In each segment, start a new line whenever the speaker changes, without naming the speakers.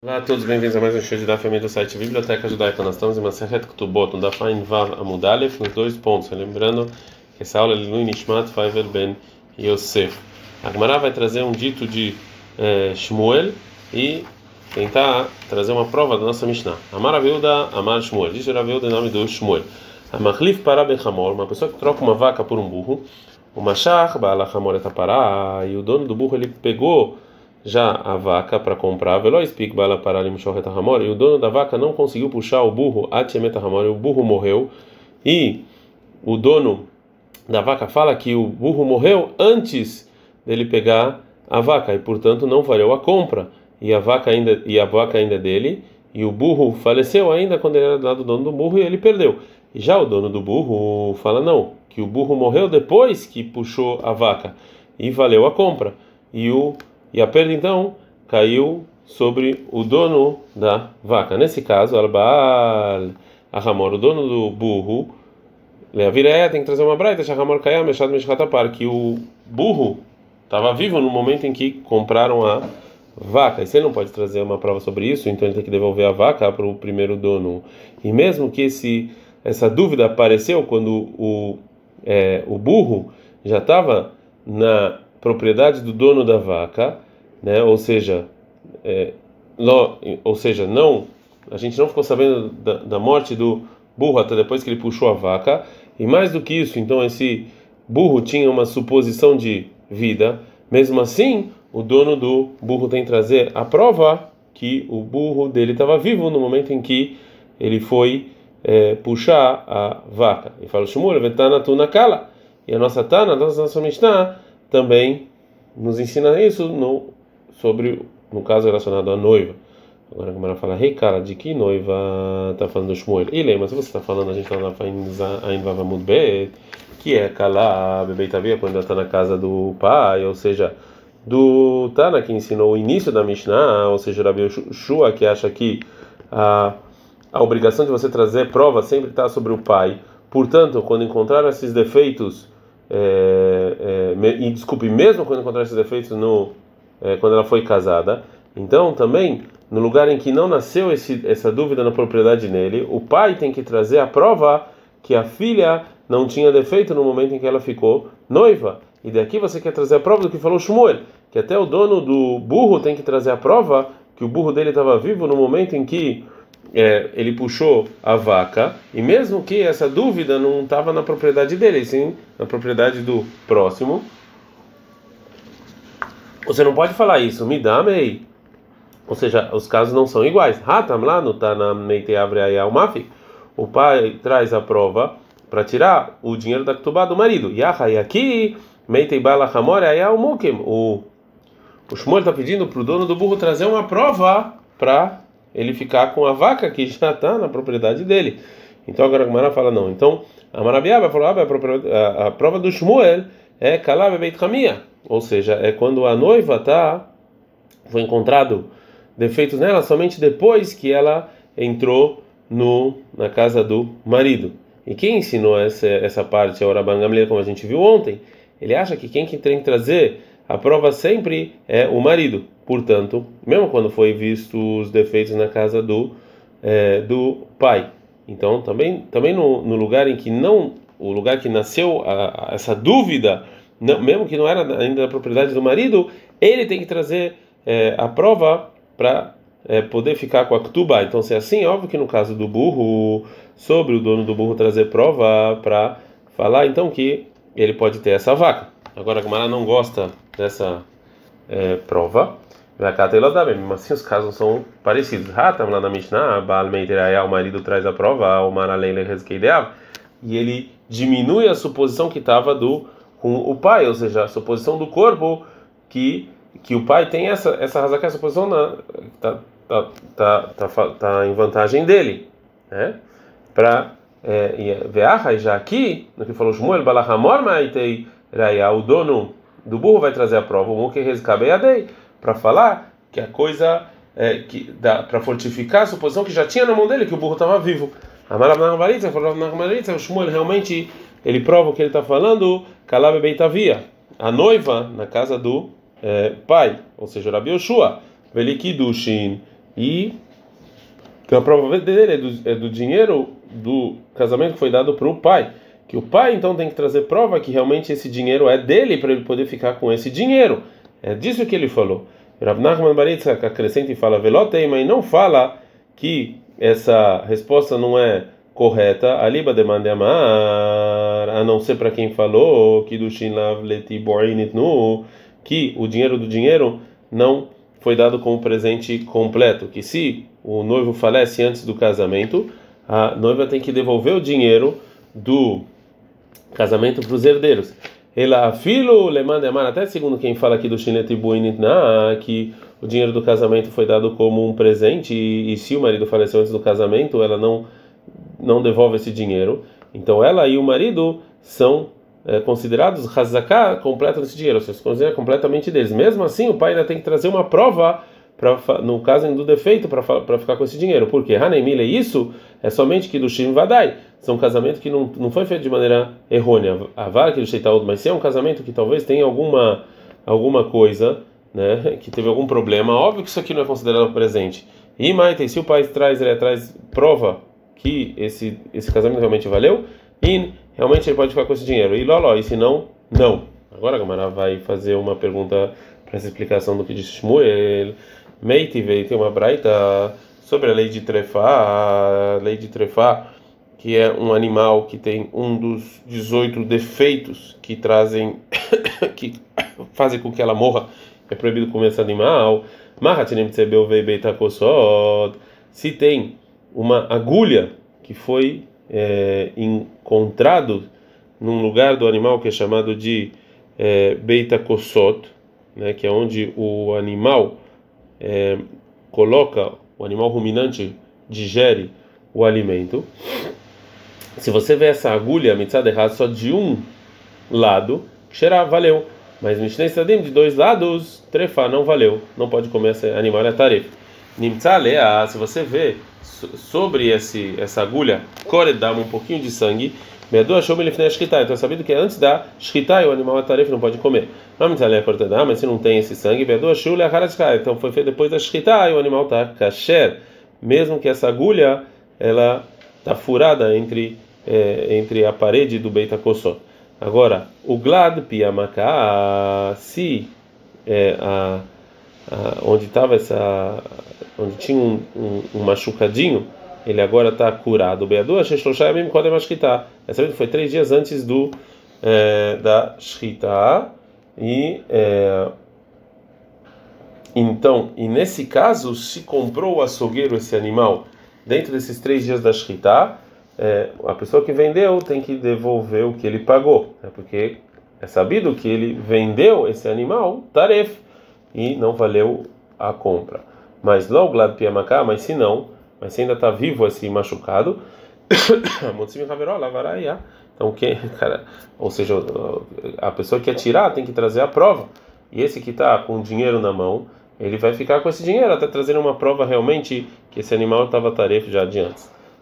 Olá a todos, bem-vindos a mais um show de Daf do site Biblioteca Judaica. Nós estamos em Maseret Ktubot, no Dafain Vav Amudalef, nos dois pontos. Lembrando que essa aula é Lui Nishmat Faivel Ben Yosef. A Gemara vai trazer um dito de eh, Shmuel e tentar trazer uma prova da nossa Mishnah. Amar Aviuda, Amar Shmuel. Diz Aviuda em nome do Shmuel. Amachlif para Bechamor, uma pessoa que troca uma vaca por um burro. O Mashach, Baalachamor Etapará, e o dono do burro ele pegou já a vaca para comprar, veloz pic bala paralim ramor, e o dono da vaca não conseguiu puxar o burro atiemeta ramor, e o burro morreu, e o dono da vaca fala que o burro morreu antes dele pegar a vaca e portanto não valeu a compra, e a vaca ainda e a vaca ainda é dele, e o burro faleceu ainda quando ele era do dono do burro e ele perdeu. E já o dono do burro fala não, que o burro morreu depois que puxou a vaca e valeu a compra. E o e a perda então caiu sobre o dono da vaca. Nesse caso, Albal Ahamor, o dono do burro, Leavireia tem que trazer uma braita, Shahamor Kayam, Meshad Meshchatapar, que o burro estava vivo no momento em que compraram a vaca. E se ele não pode trazer uma prova sobre isso, então ele tem que devolver a vaca para o primeiro dono. E mesmo que esse, essa dúvida apareceu quando o, é, o burro já estava na propriedade do dono da vaca, né? Ou seja, é, lo, ou seja, não, a gente não ficou sabendo da, da, morte do burro até depois que ele puxou a vaca. E mais do que isso, então esse burro tinha uma suposição de vida. Mesmo assim, o dono do burro tem que trazer a prova que o burro dele estava vivo no momento em que ele foi é, puxar a vaca. E fala Shmuel, vetana tu nakala. E a nossa Tana, a nossa Mishnah, também nos ensina isso no, sobre, no caso relacionado à noiva. Agora a Gamara fala, rei hey, cara, de que noiva está falando do Shmuel? E lembra, se você está falando, a gente está na ainda muito bem, que é Kalá, Bebeitavia, quando ela está na casa do pai, ou seja, do Tana que ensinou o início da Mishnah, ou seja, Rabi Shua, que acha que a, a obrigação de você trazer prova sempre está sobre o pai. Portanto, quando encontrar esses defeitos é, é, e desculpe, mesmo quando encontrar esses defeitos no, é, quando ela foi casada, então também no lugar em que não nasceu esse, essa dúvida na propriedade nele, o pai tem que trazer a prova que a filha não tinha defeito no momento em que ela ficou noiva. E daqui você quer trazer a prova do que falou Shmuel, que até o dono do burro tem que trazer a prova que o burro dele estava vivo no momento em que é, ele puxou a vaca, e mesmo que essa dúvida não estava na propriedade dele, sim na propriedade do próximo, você não pode falar isso, me dá mei. Ou seja, os casos não são iguais. Hatam lá no Tanameite Avreayal Mafi, o pai traz a prova para tirar o dinheiro da Ktubá do marido. Yahai aqui, Meitei Bala Hamor Ayal Mukim. O o Shmuel está pedindo para o dono do burro trazer uma prova para ele ficar com a vaca que já está na propriedade dele. Então agora a Gamara fala não. Então a Marabiaba falou ah, a, prova do Shmuel é Kalab Beit Hamia, ou seja, é quando a noiva tá foi encontrado defeitos nela somente depois que ela entrou no na casa do marido. E quem ensinou essa essa parte é o Rabban Gamliel, como a gente viu ontem. Ele acha que quem que tem que trazer a prova sempre é o marido. Portanto, mesmo quando foi visto os defeitos na casa do é, do pai, então também também no, no, lugar em que não o lugar que nasceu a, a, essa dúvida, não, mesmo que não era ainda da propriedade do marido, ele tem que trazer é, a prova para é, poder ficar com a ktuba. Então, se é assim, óbvio que no caso do burro, sobre o dono do burro trazer prova para falar, então que ele pode ter essa vaca. Agora a Gamara não gosta dessa é, prova. Mesmo assim, os casos são parecidos. Lá na Mishnah, o marido traz a prova, o e ele diminui a suposição que estava do com o pai, ou seja, a suposição do corpo que que o pai tem essa essa razão que essa suposição na tá tá, tá tá, tá, em vantagem dele, né? Para é, ver já aqui no que falou Shmuel Balahamor Maitei Raya, o dono do burro vai trazer a prova, o Muke Rezkabei para falar que a coisa é, que dá para fortificar a suposição que já tinha na mão dele que o burro estava vivo. Amarav Narvaritza falou Narvaritza, o Shmuel realmente ele prova o que ele está falando, Beitavia, a noiva na casa do é, pai, ou seja, Rabi Yoshua, Velikidushin, E a prova dele é do, é do dinheiro do casamento que foi dado para o pai. Que o pai então tem que trazer prova que realmente esse dinheiro é dele para ele poder ficar com esse dinheiro. É disso que ele falou. Rav Nachman Baritzak acrescenta e fala velotei, mas não fala que essa resposta não é correta. Aliba demanda amar, a não ser para quem falou que do no que o dinheiro do dinheiro não foi dado como presente completo. Que se o noivo falece antes do casamento, a noiva tem que devolver o dinheiro do casamento para os herdeiros. Ela filo le manda amar até segundo quem fala aqui do Shinlet na que o dinheiro do casamento foi dado como um presente e, e, se o marido faleceu antes do casamento, ela não não devolve esse dinheiro. Então ela e o marido são é, considerados hazaká completa desse dinheiro, ou seja, se considera completamente deles. Mesmo assim, o pai ainda tem que trazer uma prova no caso do defeito para ficar com esse dinheiro. Por quê? Hanemile, isso é somente que do Shim Vadai. São um casamento que não, não foi feito de maneira errônea. A vara que ele mas se é um casamento que talvez tenha alguma alguma coisa, né, que teve algum problema, óbvio que isso aqui não é considerado presente. E Maite, se o pai traz, ele traz prova que esse esse casamento realmente valeu, e realmente ele pode ficar com esse dinheiro. E loló, e se não, não. Agora a Gamara vai fazer uma pergunta para essa explicação do que disse Shmuel. Meite veio tem uma braita sobre a lei de trefá, a lei de trefá, que é um animal que tem um dos 18 defeitos que trazem que fazem com que ela morra. É proibido comer esse animal. Se tem uma agulha que foi é, encontrado num lugar do animal que é chamado de é, Beita Kosot, né, que é onde o animal é, coloca, o animal ruminante digere o alimento. Se você vê essa agulha, mitzad errado, só de um lado, xerá, valeu. Mas Mishnei Sadim, de dois lados, trefa, não valeu. Não pode comer esse animal, é tarefa. Nimtzalea, se você vê sobre esse, essa agulha, dá um pouquinho de sangue, Medu achou ele Então é sabido que antes da shkita o animal atarefa não pode comer. Mas se não tem esse sangue, Medu achou Então foi feito depois da shkita o animal está kasher. Mesmo que essa agulha ela está furada entre é, entre a parede do Beit HaKosot. Agora, o glad piamaka, se é, a, a, onde estava essa onde tinha um, um, um machucadinho, ele agora está curado. Beadu, Sheshloshaim Kodem Ashkita. Essa vez foi três dias antes do é, da Shkita. E é, então, e nesse caso, se comprou o açougueiro esse animal dentro desses três dias da Shkita, é, a pessoa que vendeu tem que devolver o que ele pagou, né? porque é sabido que ele vendeu esse animal taref e não valeu a compra. Mas logo lá piamaká, mas se não, mas se ainda está vivo esse machucado, então quem, cara, ou seja, a pessoa que quer tirar tem que trazer a prova. E esse que está com o dinheiro na mão, ele vai ficar com esse dinheiro até trazer uma prova realmente que esse animal estava tarefa já de.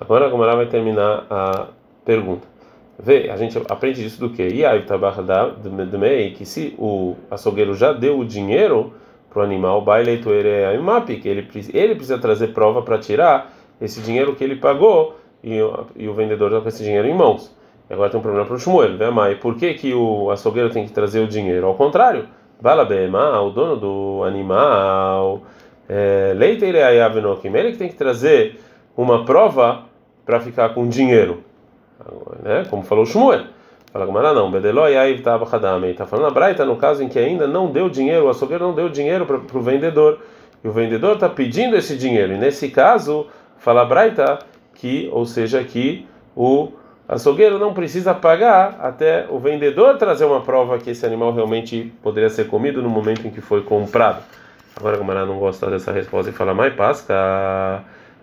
Agora a Gomara vai terminar a pergunta. Vê, a gente aprende disso do que? E aí, que se o açougueiro já deu o dinheiro para o animal, que ele, ele precisa trazer prova para tirar esse dinheiro que ele pagou e, e o vendedor está com esse dinheiro em mãos. Agora tem um problema para o Shmuel, né? Mas por que, que o açougueiro tem que trazer o dinheiro? Ao contrário, Bala Bema, o dono do animal, é, leite ele ele que tem que trazer uma prova para ficar com dinheiro, né? Como falou o Shmuel. Fala Gumara não, Bedeloi aí tava Hadamei. Está falando a Braita no caso em que ainda não deu dinheiro, o açougueiro não deu dinheiro para o vendedor. E o vendedor está pedindo esse dinheiro. E nesse caso, fala a Braita que, ou seja, que o açougueiro não precisa pagar até o vendedor trazer uma prova que esse animal realmente poderia ser comido no momento em que foi comprado. Agora a Gumara não gosta dessa resposta e fala, mais pasca.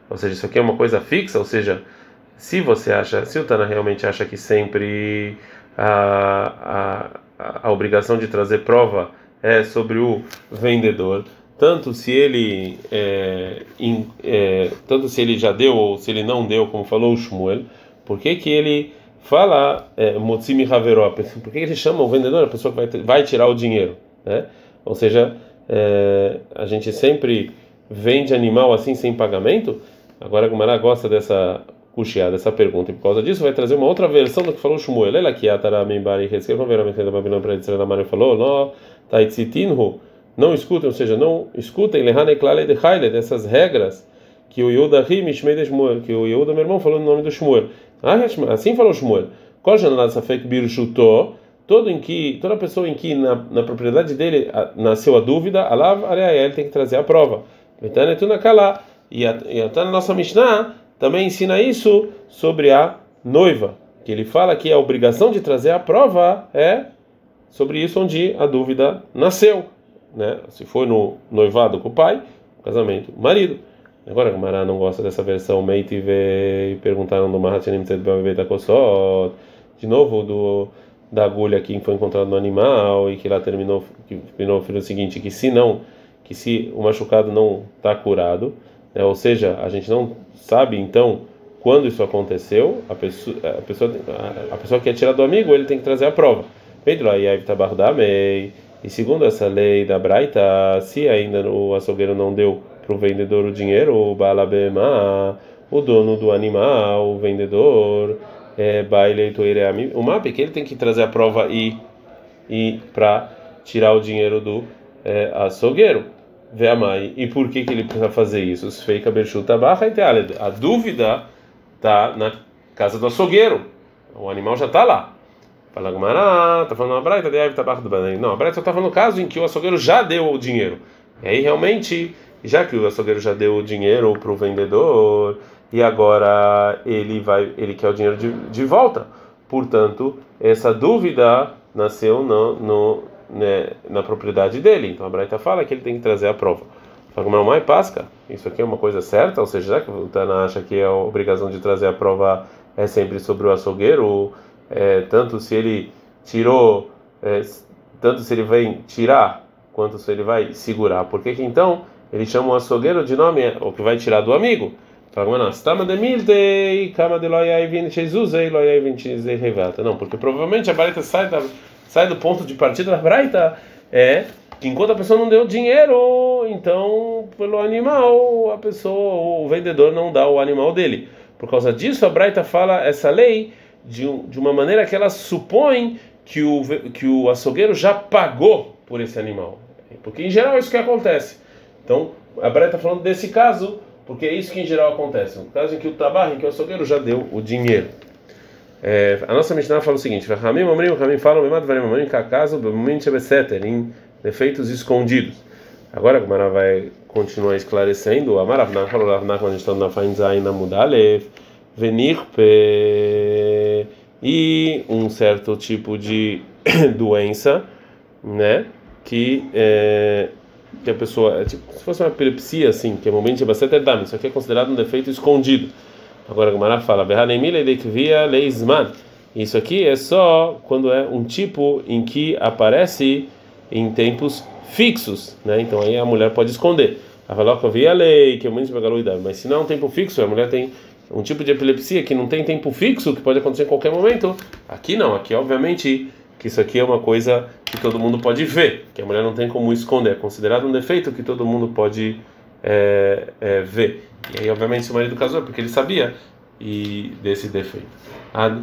Ou seja, isso aqui é uma coisa fixa, ou seja, se você acha, se o Tana realmente acha que sempre a, a, a obrigação de trazer prova é sobre o vendedor, tanto se ele é, in, é, tanto se ele já deu ou se ele não deu, como falou o Shmuel, por que que ele fala é, Motzimi Haveró? Por que ele chama o vendedor, a pessoa que vai, vai tirar o dinheiro, né? Ou seja, é, a gente sempre vende animal assim sem pagamento? Agora a Gumara gosta dessa cuxiada, dessa pergunta, e por causa disso vai trazer uma outra versão do que falou Shmuel. Ela que Ataramembari Hezkel, vamos ver a mensagem da Babilônia para dizer na Maria falou, não, Taitzitinhu, não escutem, ou seja, não escutem Lehane Klale de Haile, dessas regras que o Yehuda ri Mishmei de Shmuel, que o Yehuda, meu irmão, falou no nome do Shmuel. Ah, assim falou Shmuel. Todo em que, toda pessoa em que na, na propriedade dele nasceu a dúvida, Alav ele tem que trazer a prova. E até na nossa Mishnah também ensina isso sobre a noiva, que ele fala que a obrigação de trazer a prova é sobre isso onde a dúvida nasceu, né? Se foi no noivado com o pai, casamento, marido. Agora a Mará não gosta dessa versão Meiti e perguntaram do Mahatinim Tzedbavetakossot, de novo do da agulha que foi encontrada no animal e que lá terminou que terminou o seguinte que se não que se o machucado não está curado né, ou seja a gente não sabe então quando isso aconteceu a pessoa a pessoa a pessoa que é tirar do amigo ele tem que trazer a prova. Pedro aí e segundo essa lei da Braita se ainda o açougueiro não deu para o vendedor o dinheiro o balabema o dono do animal o vendedor é, baile o mapa que ele tem que trazer a prova e e para tirar o dinheiro do é, açougueiro vê a mãe e por que que ele precisa fazer isso? Os fake berchuta barra a dúvida tá na casa do açougueiro. O animal já está lá. Fala Gumara tá falando uma braita de tá do não a braita está falando no caso em que o açougueiro já deu o dinheiro. E aí realmente já que o açougueiro já deu o dinheiro para o vendedor e agora ele vai, ele quer o dinheiro de, de volta. Portanto, essa dúvida nasceu no, no né, na propriedade dele. Então a Braita fala que ele tem que trazer a prova. Fala como mãe pasca. Isso aqui é uma coisa certa, ou seja, já que o Tana acha que a obrigação de trazer a prova é sempre sobre o açougueiro, é, tanto se ele tirou, é, tanto se ele vai tirar, quanto se ele vai segurar. Por que, então ele chama o açougueiro de nome, o que vai tirar do amigo? Não, porque provavelmente a Braita sai, da, sai do ponto de partida da Braita é que enquanto a pessoa não deu dinheiro, então pelo animal a pessoa, o vendedor não dá o animal dele. Por causa disso a Braita fala essa lei de, de uma maneira que ela supõe que o, que o açougueiro já pagou por esse animal. Porque em geral é isso que acontece. Então a Braita está falando desse caso porque é isso que em geral acontece. No caso em que o tabarro, em que o açougueiro já deu o dinheiro. É, a nossa Mishnah fala o seguinte: Ramim, Mamrim, Ramim falam, Memad, Varim, Mamrim, Kakazo, Mamrim, Chebeseter, em defeitos escondidos. Agora a Gemara vai continuar esclarecendo. A Maravna falou, Ravna, quando a gente está na Fainzai, na Mudalev, Venirpe, e um certo tipo de doença, né? Que. É, que a pessoa, é tipo, se fosse uma epilepsia assim, que é momento de bastante dama, isso aqui é considerado um defeito escondido. Agora a fala, leisman. Isso aqui é só quando é um tipo em que aparece em tempos fixos, né? Então aí a mulher pode esconder. A lei, que mas se não é um tempo fixo, a mulher tem um tipo de epilepsia que não tem tempo fixo, que pode acontecer em qualquer momento. Aqui não, aqui obviamente que isso aqui é uma coisa que todo mundo pode ver, que a mulher não tem como esconder, é considerado um defeito que todo mundo pode é, é. E aí, obviamente, se o marido casou, porque ele sabia e desse defeito. Ad,